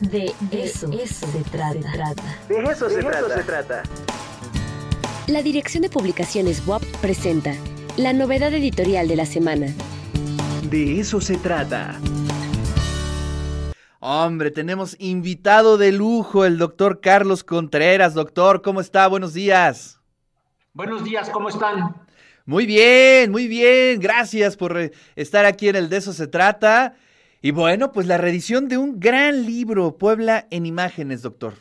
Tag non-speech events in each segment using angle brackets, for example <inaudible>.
De eso, se, trata. De eso, se, trata. La Dirección de Publicaciones WAP presenta la novedad editorial de la semana. De eso se trata. Hombre, tenemos invitado de lujo, el doctor Carlos Contreras. Doctor, ¿cómo está? Buenos días. Buenos días, ¿cómo están? Muy bien, muy bien. Gracias por eh, estar aquí en el De eso se trata. Y bueno, pues la reedición de un gran libro, Puebla en Imágenes, doctor.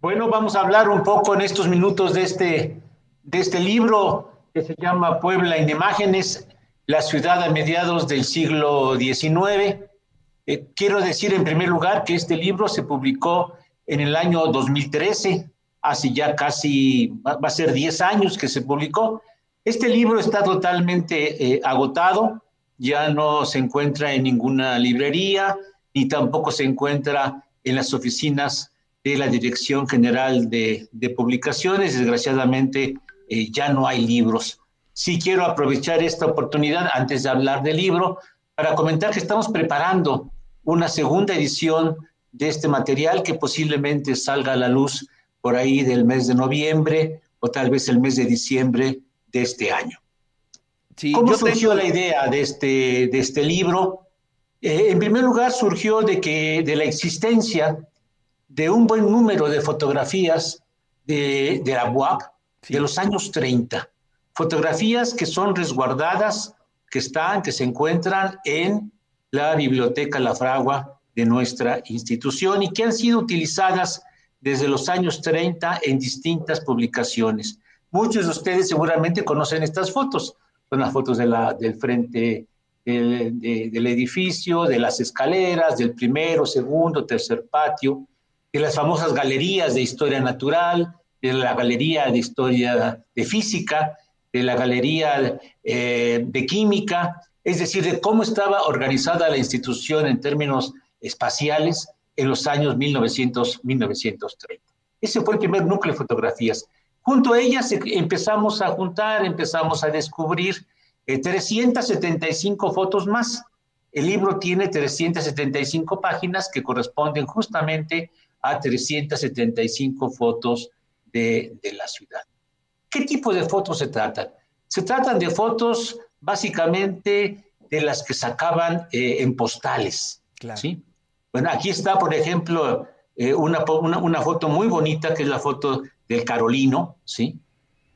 Bueno, vamos a hablar un poco en estos minutos de este, de este libro que se llama Puebla en Imágenes, la ciudad a mediados del siglo XIX. Eh, quiero decir en primer lugar que este libro se publicó en el año 2013, hace ya casi, va, a ser 10 años que se publicó. Este libro está totalmente eh, agotado, ya no se encuentra en ninguna librería ni tampoco se encuentra en las oficinas de la Dirección General de, Publicaciones. Desgraciadamente eh, ya no hay libros. Sí quiero aprovechar esta oportunidad antes de hablar del libro para comentar que estamos preparando una segunda edición de este material que posiblemente salga a la luz por ahí del mes de noviembre o tal vez el mes de diciembre de este año. ¿Cómo surgió la idea de este, de este libro? Eh, en primer lugar, surgió de, que, de la existencia de un buen número de fotografías de, de la UAP de los años 30. Fotografías que son resguardadas, que están, que se encuentran en la Biblioteca La Fragua de nuestra institución y que han sido utilizadas desde los años 30 en distintas publicaciones. Muchos de ustedes seguramente conocen estas fotos son las fotos de la, del frente del, del edificio, de las escaleras, del primero, segundo, tercer patio, de las famosas galerías de historia natural, de la galería de historia de física, de la galería eh, de química, es decir, de cómo estaba organizada la institución en términos espaciales en los años 1900-1930. Ese fue el primer núcleo de fotografías. Junto a ellas empezamos a juntar, empezamos a descubrir 375 eh, fotos más. El libro tiene 375 páginas que corresponden justamente a 375 fotos de, la ciudad. ¿Qué tipo de fotos se tratan? Se tratan de fotos básicamente de las que sacaban eh, en postales. ¿sí? Bueno, aquí está, por ejemplo, eh, una, una, foto muy bonita, que es la foto del Carolino, ¿sí?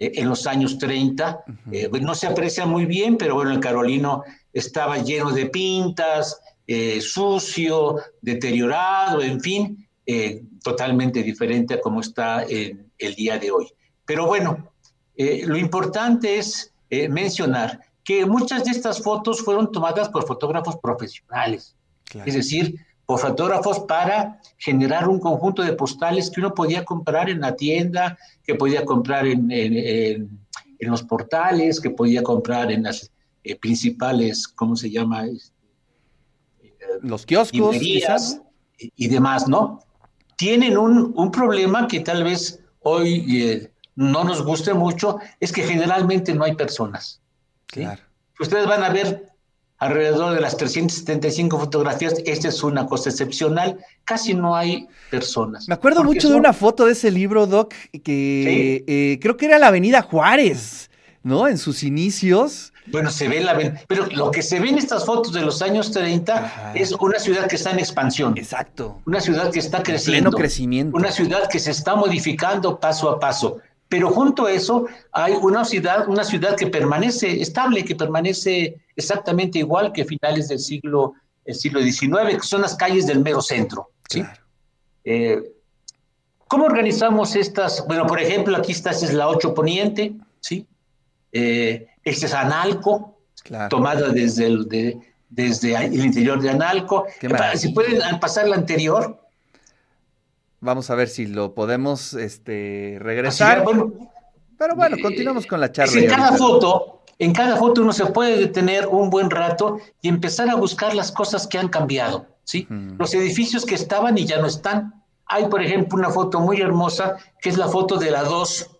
Eh, en los años 30. Eh, no se aprecia muy bien, pero bueno, el Carolino estaba lleno de pintas, eh, sucio, deteriorado, en fin, totalmente diferente a como está en el día de hoy. Pero bueno, lo importante es mencionar que muchas de estas fotos fueron tomadas por fotógrafos profesionales. Es decir, fotógrafos para generar un conjunto de postales que uno podía comprar en la tienda, que podía comprar en, en, los portales, que podía comprar en las eh, principales, ¿cómo se llama? Este, los kioscos y, demás, ¿no? Tienen un, un, problema que tal vez hoy eh, no nos guste mucho, es que generalmente no hay personas. Claro. Ustedes van a ver alrededor de las 375 fotografías. Esta es una cosa excepcional. Casi no hay personas. Me acuerdo mucho de una foto de ese libro, Doc, que eh, creo que era la Avenida Juárez, ¿no? En sus inicios. Bueno, se ve la pero lo que se ve en estas fotos de los años 30 es una ciudad que está en expansión. Exacto. Una ciudad que está creciendo. pleno crecimiento. Una ciudad que se está modificando paso a paso. Pero junto a eso hay una ciudad, una ciudad que permanece estable, que permanece exactamente igual que finales del siglo, el siglo XIX, que son las calles del mero centro. ¿sí? Eh, ¿Cómo organizamos estas? Bueno, por ejemplo, aquí está, esta es la 8 Poniente, ¿sí? Eh, este es Analco, tomada desde el, desde el interior de Analco. Si pueden pasar la anterior, Vamos a ver si lo podemos este, regresar. Pero bueno, continuamos con la charla. En cada foto, en cada foto uno se puede detener un buen rato y empezar a buscar las cosas que han cambiado, ¿sí? Los edificios que estaban y ya no están. Hay, por ejemplo, una foto muy hermosa que es la foto de la 2,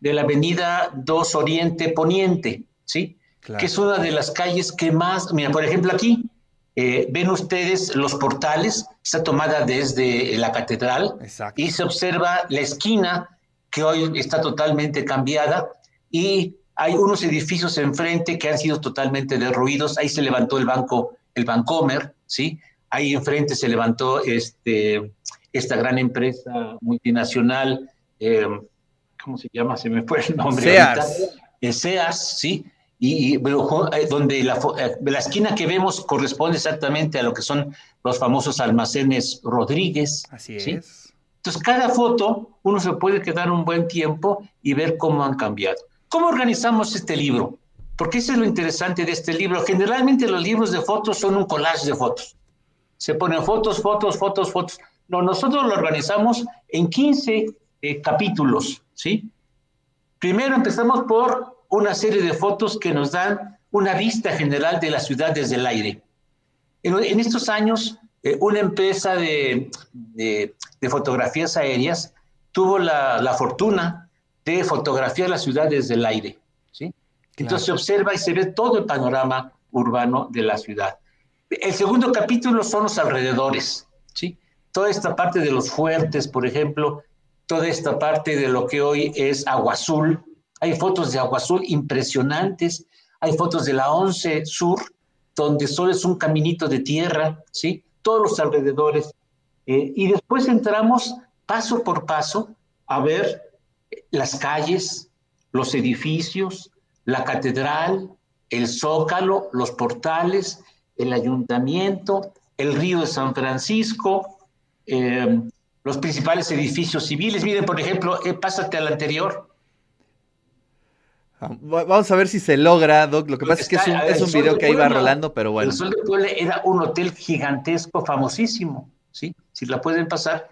de la avenida 2 Oriente Poniente, ¿sí? Que es una de las calles que más, mira, por ejemplo, aquí, Eh, ven ustedes los portales, está tomada desde la catedral Exacto. y se observa la esquina que hoy está totalmente cambiada y hay unos edificios enfrente que han sido totalmente derruidos. Ahí se levantó el banco, el Bancomer, ¿sí? Ahí enfrente se levantó este, esta gran empresa multinacional, eh, ¿cómo se llama? Se me fue el nombre. Sears. ahorita. Eh, ¿sí? Y, y, pero, eh, donde la, eh, la esquina que vemos corresponde exactamente a lo que son los famosos almacenes Rodríguez. Así ¿sí? es. Entonces, cada foto uno se puede quedar un buen tiempo y ver cómo han cambiado. ¿Cómo organizamos este libro? Porque eso es lo interesante de este libro. Generalmente los libros de fotos son un collage de fotos. Se ponen fotos, fotos, fotos, fotos. No, nosotros lo organizamos en 15 eh, capítulos, ¿sí? Primero empezamos por una serie de fotos que nos dan una vista general de la ciudad desde el aire. En, estos años, eh, una empresa de, fotografías aéreas tuvo la, la, fortuna de fotografiar la ciudad desde el aire. ¿sí? Claro. Entonces se observa y se ve todo el panorama urbano de la ciudad. El segundo capítulo son los alrededores. ¿sí? Toda esta parte de los fuertes, por ejemplo, toda esta parte de lo que hoy es Agua Azul. Hay fotos de Agua Azul impresionantes. Hay fotos de la 11 Sur, donde solo es un caminito de tierra, ¿sí? Todos los alrededores. Eh, y después entramos paso por paso a ver las calles, los edificios, la catedral, el zócalo, los portales, el ayuntamiento, el río de San Francisco, eh, los principales edificios civiles. Miren, por ejemplo, eh, pásate al anterior. Vamos a ver si se logra, Doc. Lo que pasa Está, es que es un, es un video que ahí va rolando, pero bueno. El Sol de Puebla era un hotel gigantesco, famosísimo, ¿sí? Si la pueden pasar,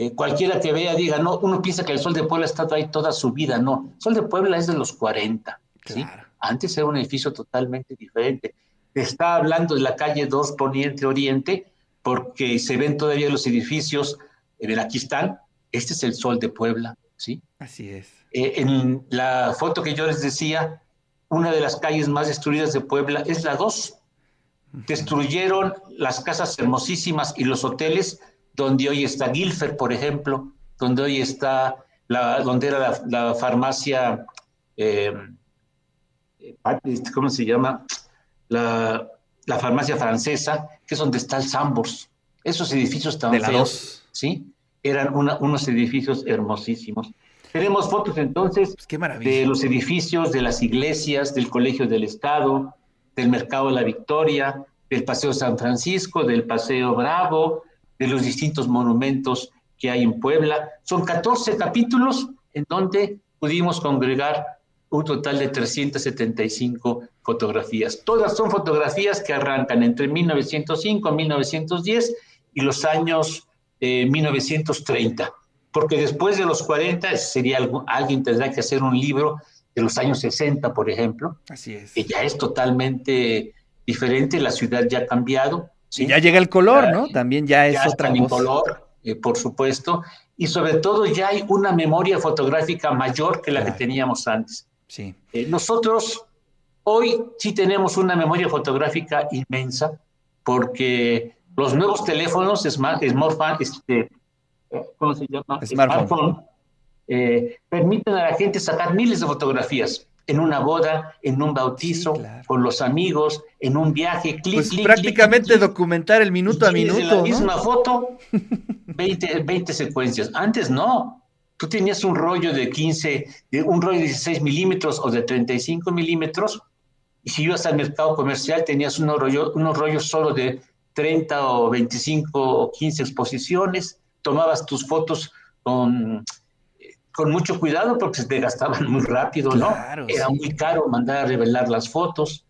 eh, cualquiera que vea diga, no, uno piensa que el Sol de Puebla ha estado ahí toda su vida, no. El Sol de Puebla es de los 40, ¿sí? Claro. Antes era un edificio totalmente diferente. Está hablando de la calle 2 Poniente Oriente, porque se ven todavía los edificios, eh, aquí están, este es el Sol de Puebla, ¿sí? Así es. Eh, en la foto que yo les decía, una de las calles más destruidas de Puebla es la 2. Destruyeron las casas hermosísimas y los hoteles donde hoy está Guilfer, por ejemplo, donde hoy está, la, donde era la, la farmacia, eh, ¿cómo se llama? La, la, farmacia francesa, que es donde está el Sambors. Esos edificios tan de feos. ¿sí? Eran una, unos edificios hermosísimos. Tenemos fotos entonces pues de los edificios, de las iglesias, del Colegio del Estado, del Mercado de la Victoria, del Paseo San Francisco, del Paseo Bravo, de los distintos monumentos que hay en Puebla. Son 14 capítulos en donde pudimos congregar un total de 375 fotografías. Todas son fotografías que arrancan entre 1905 y 1910 y los años eh, 1930 porque después de los 40 sería algo, alguien tendrá que hacer un libro de los años 60, por ejemplo. Así es. Que ya es totalmente diferente, la ciudad ya ha cambiado. ¿Sí? Y ya llega el color, ¿no? También ya es ya otra cosa. color, eh, por supuesto. Y sobre todo ya hay una memoria fotográfica mayor que la claro. que teníamos antes. Sí. Eh, nosotros hoy sí tenemos una memoria fotográfica inmensa, porque los nuevos teléfonos, Smart, Smart, este, ¿cómo se llama? Smartphone. Smartphone eh, permiten a la gente sacar miles de fotografías en una boda, en un bautizo, sí, claro. con los amigos, en un viaje, clic, pues clic, prácticamente clic, documentar el minuto a minuto. La ¿no? misma foto, <laughs> 20, 20 secuencias. Antes no. Tú tenías un rollo de 15, de un rollo de 16 milímetros o de 35 milímetros, y si ibas al mercado comercial tenías unos rollos, unos rollos solo de 30 o 25 o 15 exposiciones tomabas tus fotos con, con mucho cuidado porque se te gastaban muy rápido, ¿no? Claro, Era sí. muy caro mandar a revelar las fotos.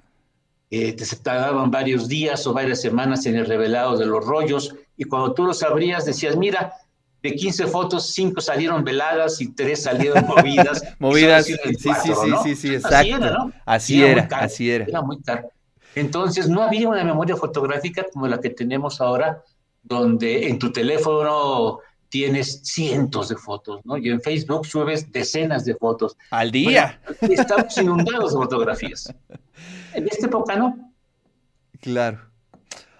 Eh, te se tardaban varios días o varias semanas en el revelado de los rollos y cuando tú los abrías decías, mira, de 15 fotos, 5 salieron veladas y 3 salieron <laughs> movidas. movidas, sí, sí, sí, sí, ¿no? sí, sí, exacto. Así era, ¿no? Así era, era, caro, así era. Era muy caro. Entonces no había una memoria fotográfica como la que tenemos ahora, donde en tu teléfono tienes cientos de fotos, ¿no? Y en Facebook subes decenas de fotos. Al día. Bueno, estamos inundados de fotografías. <laughs> En esta época no. Claro.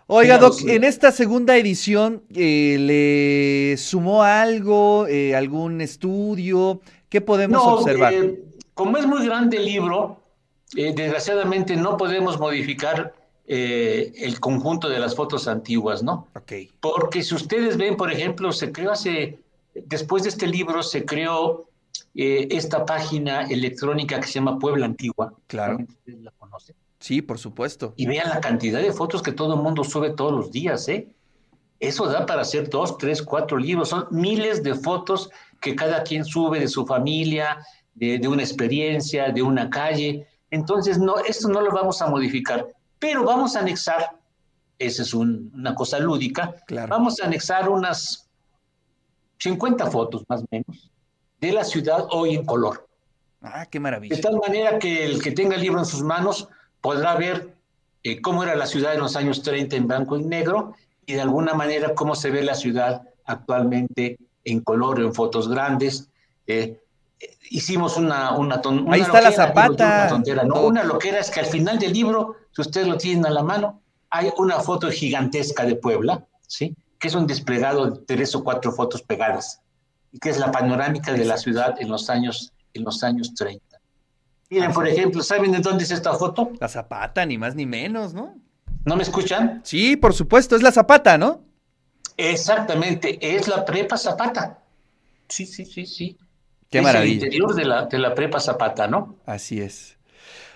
Oiga, Doc, en esta segunda edición, eh, ¿le sumó algo, eh, algún estudio? ¿Qué podemos observar? Eh, como es muy grande el libro, desgraciadamente no podemos modificar el conjunto de las fotos antiguas, ¿no? Ok. Porque si ustedes ven, por ejemplo, se creó hace, después de este libro, se creó esta página electrónica que se llama Puebla Antigua. Claro. ¿Ustedes la conocen? Sí, por supuesto. Y vean la cantidad de fotos que todo el mundo sube todos los días, ¿eh? Eso da para hacer dos, tres, cuatro libros. Son miles de fotos que cada quien sube de su familia, de, una experiencia, de una calle. Entonces, no, esto no lo vamos a modificar, pero vamos a anexar, esa es una cosa lúdica, vamos a anexar unas 50 fotos más o menos de la ciudad hoy en color. Ah, qué maravilla. De tal manera que el que tenga el libro en sus manos podrá ver eh, cómo era la ciudad en los años 30 en blanco y negro y de alguna manera cómo se ve la ciudad actualmente en color, en fotos grandes. Eh, hicimos una, una, Ahí está la zapata. Una, tontera, ¿no? una loquera es que al final del libro, si ustedes lo tienen a la mano, hay una foto gigantesca de Puebla, ¿sí? que es un desplegado de tres o cuatro fotos pegadas, y que es la panorámica de la ciudad en los años, en los años 30. Miren, por ejemplo, ¿saben de dónde es esta foto? La Zapata, ni más ni menos, ¿no? ¿No me escuchan? Sí, por supuesto, es la Zapata, ¿no? Exactamente, es la prepa Zapata. Sí, sí, sí, sí. Qué es maravilla. El interior de la, de la prepa Zapata, ¿no? Así es.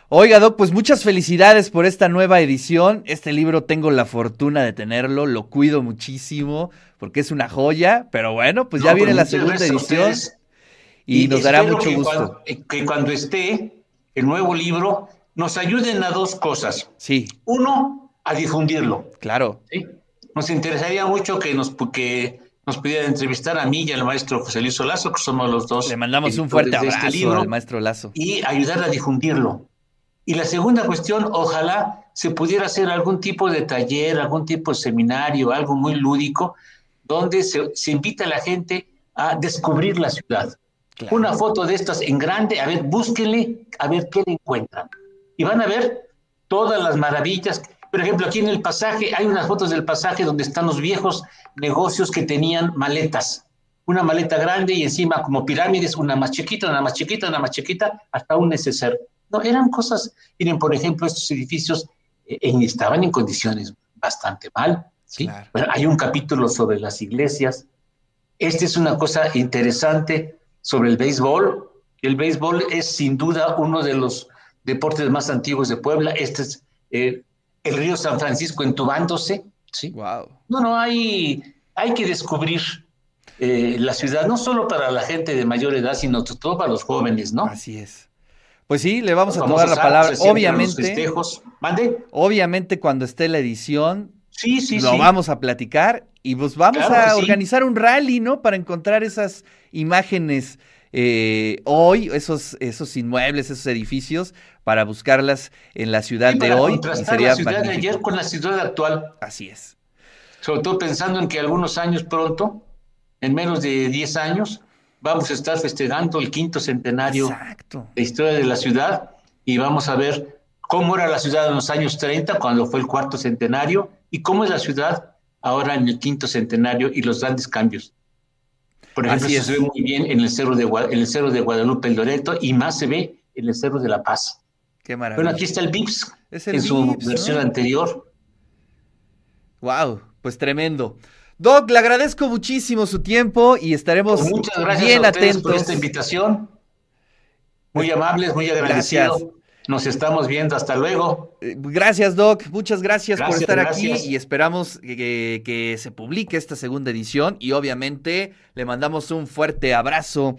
Oiga, Doc, pues muchas felicidades por esta nueva edición. Este libro tengo la fortuna de tenerlo, lo cuido muchísimo porque es una joya, pero bueno, pues ya viene pues la segunda edición y, nos dará mucho gusto. que cuando esté, el nuevo libro, nos ayuden a dos cosas. Sí. Uno, a difundirlo. Claro. ¿sí? Nos interesaría mucho que nos, que nos pudiera entrevistar a mí y al maestro José Luis Lazo, que somos los dos. Le mandamos un fuerte este abrazo al maestro Lazo. Y ayudar a difundirlo. Y la segunda cuestión, ojalá se pudiera hacer algún tipo de taller, algún tipo de seminario, algo muy lúdico, donde se, se invita a la gente a descubrir la ciudad. Una foto de estas en grande, a ver, búsquenle, a ver qué le encuentran. Y van a ver todas las maravillas. Por ejemplo, aquí en el pasaje hay unas fotos del pasaje donde están los viejos negocios que tenían maletas. Una maleta grande y encima como pirámides, una más chiquita, una más chiquita, una más chiquita, hasta un neceser. No, eran cosas, miren, por ejemplo, estos edificios eh, estaban en condiciones bastante mal. ¿sí? hay un capítulo sobre las iglesias. Esta es una cosa interesante sobre el béisbol. El béisbol es sin duda uno de los deportes más antiguos de Puebla. Este es eh, el río San Francisco entubándose. ¿sí? Wow. No, no, hay, hay que descubrir eh, la ciudad, no solo para la gente de mayor edad, sino todo para los jóvenes, ¿no? Así es. Pues sí, le vamos a tomar la palabra. Obviamente, ¿Mande? obviamente cuando esté la edición, sí, sí, lo vamos a platicar y pues vamos a organizar un rally, ¿no? Para encontrar esas imágenes eh, hoy, esos, esos inmuebles, esos edificios, para buscarlas en la ciudad de hoy. sería la ciudad de ayer con la ciudad actual. Así es. Sobre todo pensando en que algunos años pronto, en menos de 10 años, vamos a estar festejando el quinto centenario Exacto. de historia de la ciudad y vamos a ver cómo era la ciudad en los años 30, cuando fue el cuarto centenario, y cómo es la ciudad ahora en el quinto centenario y los grandes cambios. Por ejemplo, se ve muy bien en el cerro de, en el cerro de Guadalupe el Loreto y más se ve en el cerro de La Paz. Qué maravilla. Bueno, aquí está el VIPS en su versión anterior. Wow, pues tremendo. Doc, le agradezco muchísimo su tiempo y estaremos pues muchas gracias bien a atentos. por esta invitación. Muy amables, muy agradecidos. Nos estamos viendo, hasta luego. Eh, gracias, Doc. Muchas gracias, por estar aquí y esperamos que, que, se publique esta segunda edición y obviamente le mandamos un fuerte abrazo